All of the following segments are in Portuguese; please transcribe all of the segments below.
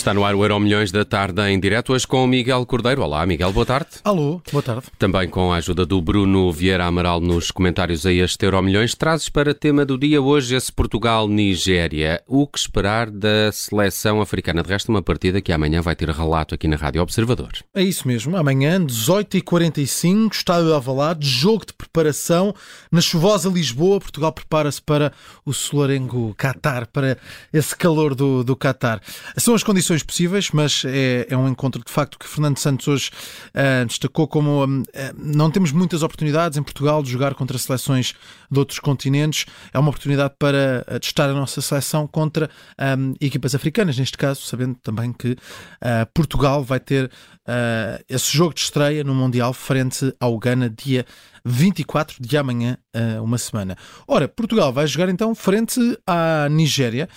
Está no ar o Euro Milhões da Tarde em direto, hoje com o Miguel Cordeiro. Olá, Miguel, boa tarde. Alô, boa tarde. Também com a ajuda do Bruno Vieira Amaral nos comentários a este Euro Milhões. Trazes para tema do dia hoje esse Portugal-Nigéria. O que esperar da seleção africana? De resto, uma partida que amanhã vai ter relato aqui na Rádio Observador. É isso mesmo. Amanhã, 18h45, estádio de Alvalade, jogo de preparação na chuvosa Lisboa. Portugal prepara-se para o solarengo Qatar, para esse calor do, do Qatar. São as condições possíveis, mas é, é um encontro de facto que Fernando Santos hoje uh, destacou como uh, não temos muitas oportunidades em Portugal de jogar contra seleções de outros continentes. É uma oportunidade para testar a nossa seleção contra um, equipas africanas, neste caso, sabendo também que uh, Portugal vai ter esse jogo de estreia no Mundial frente ao Ghana dia 24 de amanhã, uma semana. Ora, Portugal vai jogar então frente à Nigéria.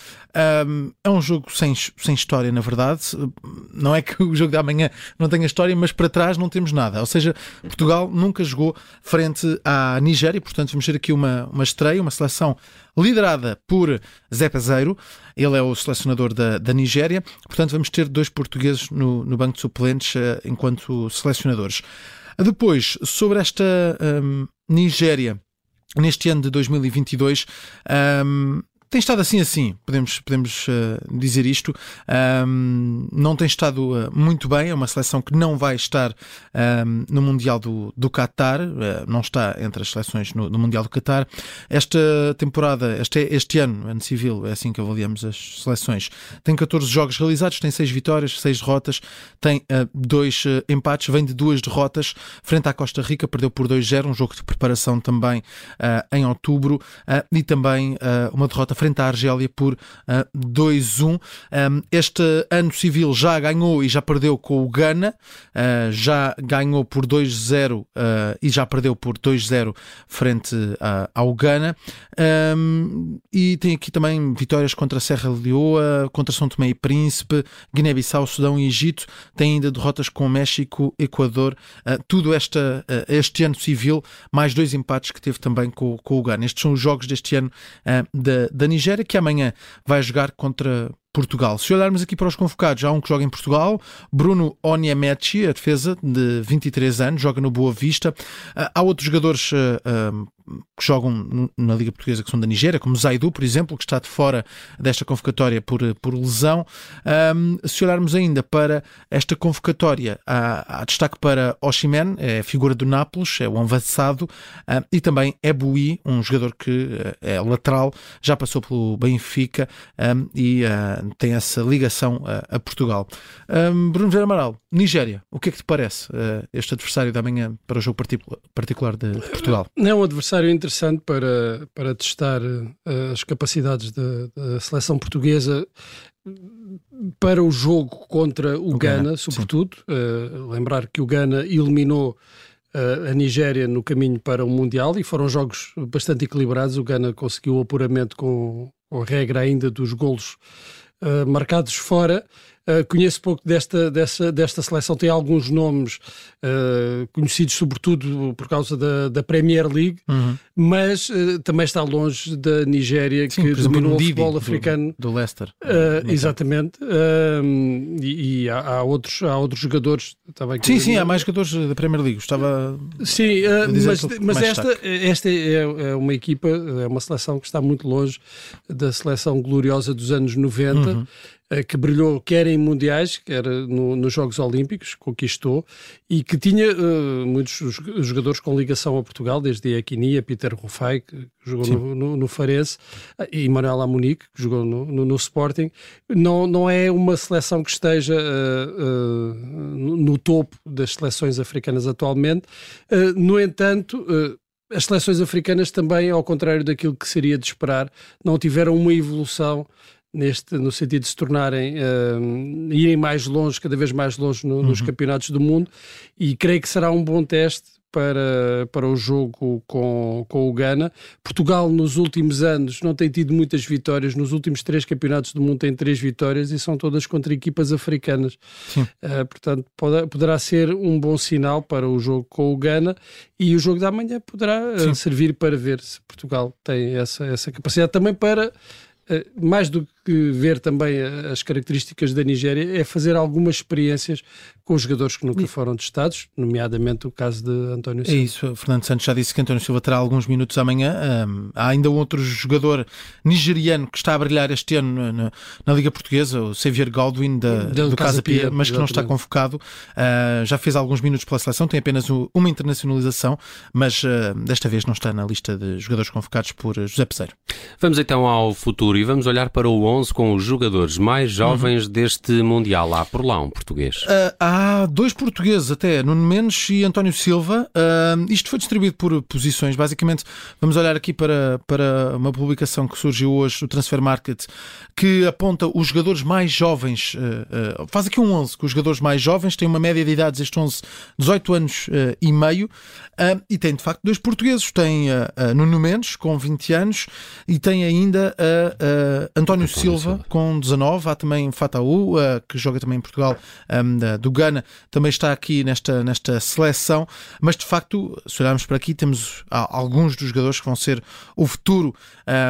é um jogo sem, sem história, na verdade. Não é que o jogo de amanhã não tenha história, mas para trás não temos nada. Ou seja, Portugal nunca jogou frente à Nigéria, portanto vamos ter aqui uma, uma estreia, uma seleção liderada por Zé Peseiro. Ele é o selecionador da, da Nigéria. Portanto, vamos ter dois portugueses no, no banco de suplentes uh, enquanto selecionadores. Depois, sobre esta um, Nigéria, neste ano de 2022, um, tem estado assim assim, podemos, podemos uh, dizer isto. Um, não tem estado uh, muito bem, é uma seleção que não vai estar um, no Mundial do, do Qatar, uh, não está entre as seleções no, no, Mundial do Qatar. Esta temporada, este, este ano, ano civil, é assim que avaliamos as seleções, tem 14 jogos realizados, tem 6 vitórias, 6 derrotas, tem dois empates, vem de duas derrotas, frente à Costa Rica, perdeu por 2-0, um jogo de preparação também em outubro, e também uma derrota frente à Argélia por uh, ah, 2-1. Um, este ano civil já ganhou e já perdeu com o Ghana, uh, já ganhou por 2-0 uh, ah, e já perdeu por 2-0 frente ao Ghana. Um, e tem aqui também vitórias contra Serra Leoa, contra São Tomé e Príncipe, Guiné-Bissau, Sudão e Egito. Tem ainda derrotas com México, Equador. tudo esta, este ano civil, mais dois empates que teve também com, com o Ghana. Estes são os jogos deste ano da, da Nigéria, que amanhã vai jogar contra Portugal. Se olharmos aqui para os convocados, há um que joga em Portugal, Bruno Onyemeti, a defesa de 23 anos, joga no Boa Vista. Ah, há outros jogadores uh, uh, que jogam na Liga Portuguesa que são da Nigéria, como Zaidu, por exemplo, que está de fora desta convocatória por, por lesão. Um, se olharmos ainda para esta convocatória, há, há destaque para Oshimen, é figura do Nápoles, é o avançado, uh, e também Ebui, um jogador que é lateral, já passou pelo Benfica um, e tem essa ligação a, a Portugal. Um, Bruno Vieira Amaral, Nigéria, o que é que te parece uh, este adversário da manhã para o jogo particular de, de, Portugal? É um adversário interessante para, para testar uh, as capacidades da seleção portuguesa para o jogo contra o, o Ghana, Ghana, sobretudo. Uh, lembrar que o Ghana eliminou a Nigéria no caminho para o Mundial e foram jogos bastante equilibrados. O Ghana conseguiu o apuramento com, com a regra ainda dos golos uh, marcados fora. Uh, conheço pouco desta, desta, desta seleção, tem alguns nomes uh, conhecidos sobretudo por causa da, da Premier League, uhum. mas uh, também está longe da Nigéria, Sim, que dominou o futebol africano. Do, do Leicester. exatamente. e, e há, há, outros, há outros jogadores. Estava aqui sim, sim, há mais jogadores da Premier League. Estava sim, mas, mas esta, esta é, é, uma equipa, é uma seleção que está muito longe da seleção gloriosa dos anos 90. Uhum. Eh, que brilhou quer em mundiais, quer no, nos Jogos Olímpicos, conquistou, e que tinha uh, muitos jogadores com ligação a Portugal, desde a Peter Rufai, que jogou no, no, no, Farense, eh, e Manuel Amunique, que jogou no, no, no, Sporting. Não, não é uma seleção que esteja uh, uh, no topo das seleções africanas atualmente. no entanto, as seleções africanas também, ao contrário daquilo que seria de esperar, não tiveram uma evolução neste, no sentido de se tornarem, uh, irem mais longe, cada vez mais longe no, uhum. nos campeonatos do mundo, e creio que será um bom teste para, para o jogo com, com o Ghana. Portugal, nos últimos anos, não tem tido muitas vitórias. Nos últimos três campeonatos do mundo, tem três vitórias e são todas contra equipas africanas. Uh, portanto, pode, poderá ser um bom sinal para o jogo com o Ghana e o jogo da manhã poderá uh, servir para ver se Portugal tem essa, essa capacidade também para mais do que ver também as características da Nigéria, é fazer algumas experiências com os jogadores que nunca foram testados, nomeadamente o caso de António Silva. É isso, Fernando Santos já disse que António Silva terá alguns minutos amanhã. Um, há ainda outro jogador nigeriano que está a brilhar este ano na, na Liga Portuguesa, o Xavier Godwin, da, do, do Casa Pia, mas que não está convocado. Uh, já fez alguns minutos pela seleção, tem apenas uma internacionalização, mas uh, desta vez não está na lista de jogadores convocados por José Peseiro. Vamos então ao futuro e vamos olhar para o 11 com os jogadores mais jovens uhum. deste Mundial. Há por lá um português. Uh, há dois portugueses até, Nuno Mendes e António Silva. Uh, isto foi distribuído por posições. Basicamente, vamos olhar aqui para, para uma publicação que surgiu hoje no Transfer Market que aponta os jogadores mais jovens. Uh, faz aqui um 11 com os jogadores mais jovens, tem uma média de idades, este 11, 18 anos e meio. e tem de facto dois portugueses. Tem Nuno Mendes com 20 anos e tem ainda António, António Silva, Silva, com 19. Há também Fataú, que joga também em Portugal, um, do Ghana também está aqui nesta, nesta seleção, mas de facto, se olharmos para aqui, temos alguns dos jogadores que vão ser o futuro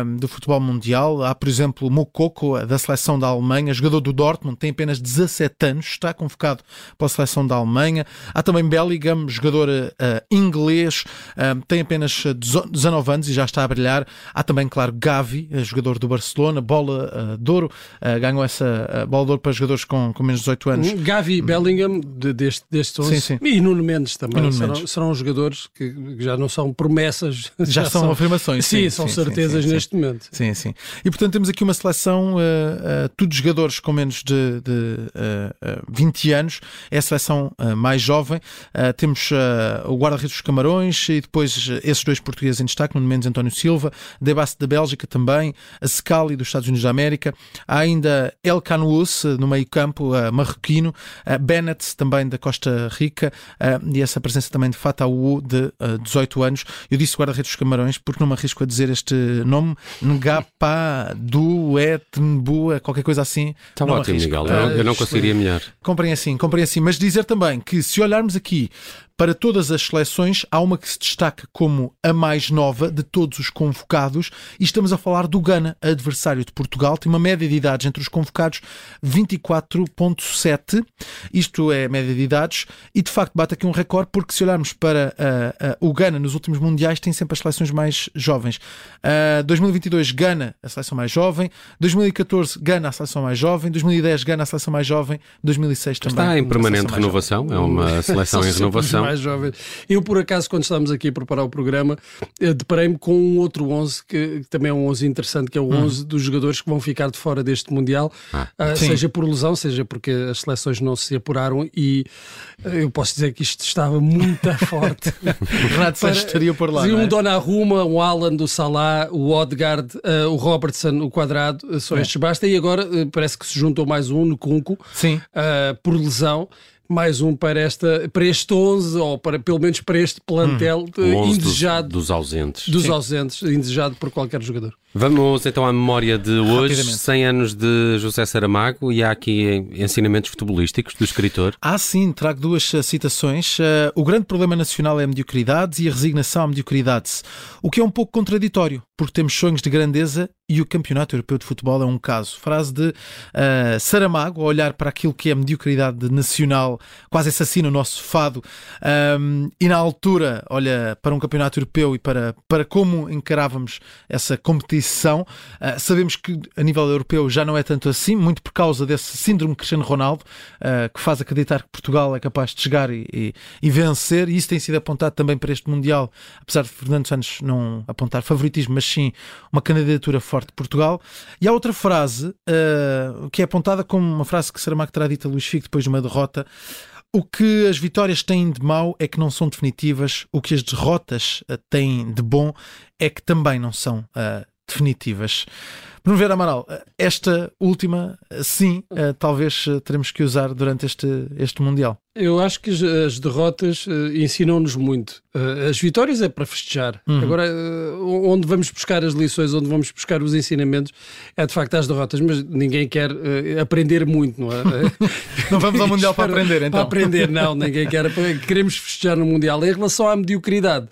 um, do futebol mundial. Há, por exemplo, Mokoko, da seleção da Alemanha, jogador do Dortmund, tem apenas 17 anos, está convocado pela seleção da Alemanha. Há também Bellingham, jogador uh, inglês, um, tem apenas 19 anos e já está a brilhar. Há também, claro, Gavi, eh, jogador do Barcelona, bola uh, de ouro, uh, ganhou essa bola de ouro para jogadores com, com menos de 18 anos. Gavi e Bellingham, de, deste, deste 11, sim, sim. e Nuno Mendes também, Nuno serão, Mendes. serão jogadores que já não são promessas, já, já são, são, afirmações. Sim, sim são certezas neste momento. Sim, sim. E portanto temos aqui uma seleção, uh, uh, tudo jogadores com menos de, de uh, 20 anos, é a seleção uh, mais jovem. Uh, temos uh, o guarda-redes dos Camarões e depois esses dois portugueses em destaque, Nuno Mendes e António Silva, Debasse da Bélgica também, a Scali dos Estados Unidos da América, há ainda El Canous no meio campo, marroquino, Bennett também da Costa Rica e essa presença também de Fataú de 18 anos. Eu disse guarda-redes dos Camarões porque não me arrisco a dizer este nome, Ngapa Duetnbua, qualquer coisa assim. Está ótimo, Miguel. Eu, eu não conseguiria melhor. Comprem assim, comprem assim. Mas dizer também que se olharmos aqui para todas as seleções, há uma que se destaca como a mais nova de todos os convocados, e estamos a falar do Ghana, adversário de Portugal. Tem uma média de idades entre os convocados 24,7. Isto é média de idades, e de facto bate aqui um recorde, porque se olharmos para uh, uh, o Ghana nos últimos mundiais, tem sempre as seleções mais jovens. Uh, 2022, Ghana, a seleção mais jovem. 2014, Ghana, a seleção mais jovem. 2010, Ghana, a seleção mais jovem. 2006 também. Está em permanente renovação, é uma seleção em renovação mais jovens. Eu, por acaso, quando estávamos aqui a preparar o programa, eh, deparei-me com um outro 11 que, que, também é um 11 interessante, que é o hum. 11 dos jogadores que vão ficar de fora deste Mundial, ah, uh, seja por lesão, seja porque as seleções não se apuraram e uh, eu posso dizer que isto estava muito forte. Santos estaria por lá. Um é? Donnarumma, um Alan do Salah, o Odegaard, uh, o Robertson, o Quadrado, são é. estes basta. E agora parece que se juntou mais um no Cunco, Sim. por lesão mais um para, esta, para este 11, ou para, pelo menos para este plantel hum, indesejado. Dos, dos ausentes. Dos Sim. ausentes, indesejado por qualquer jogador. Vamos então à memória de hoje, 100 anos de José Saramago, e há aqui ensinamentos futebolísticos do escritor. Ah, sim, trago duas uh, citações. Uh, o grande problema nacional é a mediocridade e a resignação à mediocridade, o que é um pouco contraditório, porque temos sonhos de grandeza e o Campeonato Europeu de Futebol é um caso. Frase de uh, Saramago, a olhar para aquilo que é a mediocridade nacional, quase assassina o nosso fado, um, e na altura olha para um Campeonato Europeu e para, para como encarávamos essa competição competição. Uh, sabemos que a nível europeu já não é tanto assim, muito por causa desse síndrome Cristiano Ronaldo, uh, que faz acreditar que Portugal é capaz de chegar e, e, e, vencer, e isso tem sido apontado também para este Mundial, apesar de Fernando Santos não apontar favoritismo, mas sim uma candidatura forte de Portugal. E há outra frase uh, que é apontada como uma frase que Saramago terá dito a Luís Figo depois de uma derrota. O que as vitórias têm de mau é que não são definitivas. O que as derrotas têm de bom é que também não são uh, definitivas. Bruno Vera Amaral, esta última, sim, eh, talvez eh, teremos que usar durante este, este Mundial. Eu acho que as, derrotas uh, ensinam-nos muito. As vitórias é para festejar. Uhum. Agora, onde vamos buscar as lições, onde vamos buscar os ensinamentos, é de facto as derrotas, mas ninguém quer aprender muito, não é? não vamos ao Mundial para aprender, então. Para aprender, não, ninguém quer. Queremos festejar no Mundial. Em relação à mediocridade,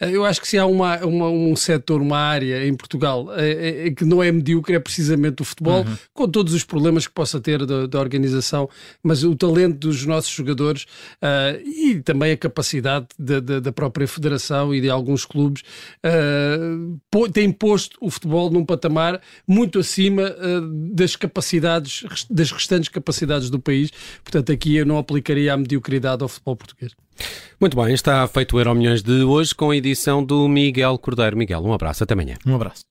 Eu acho que se há uma, uma um setor, uma área em Portugal é, é, que não é medíocre, é precisamente o futebol, uhum. com todos os problemas que possa ter da, da organização, mas o talento dos nossos jogadores uh, e também a capacidade da, da, da, própria federação e de alguns clubes uh, tem posto o futebol num patamar muito acima uh, das capacidades, das restantes capacidades do país. Portanto, aqui eu não aplicaria a mediocridade ao futebol português. Muito bem, está feito o Euro Milhões de hoje com a edição do Miguel Cordeiro. Miguel, um abraço, até amanhã. Um abraço.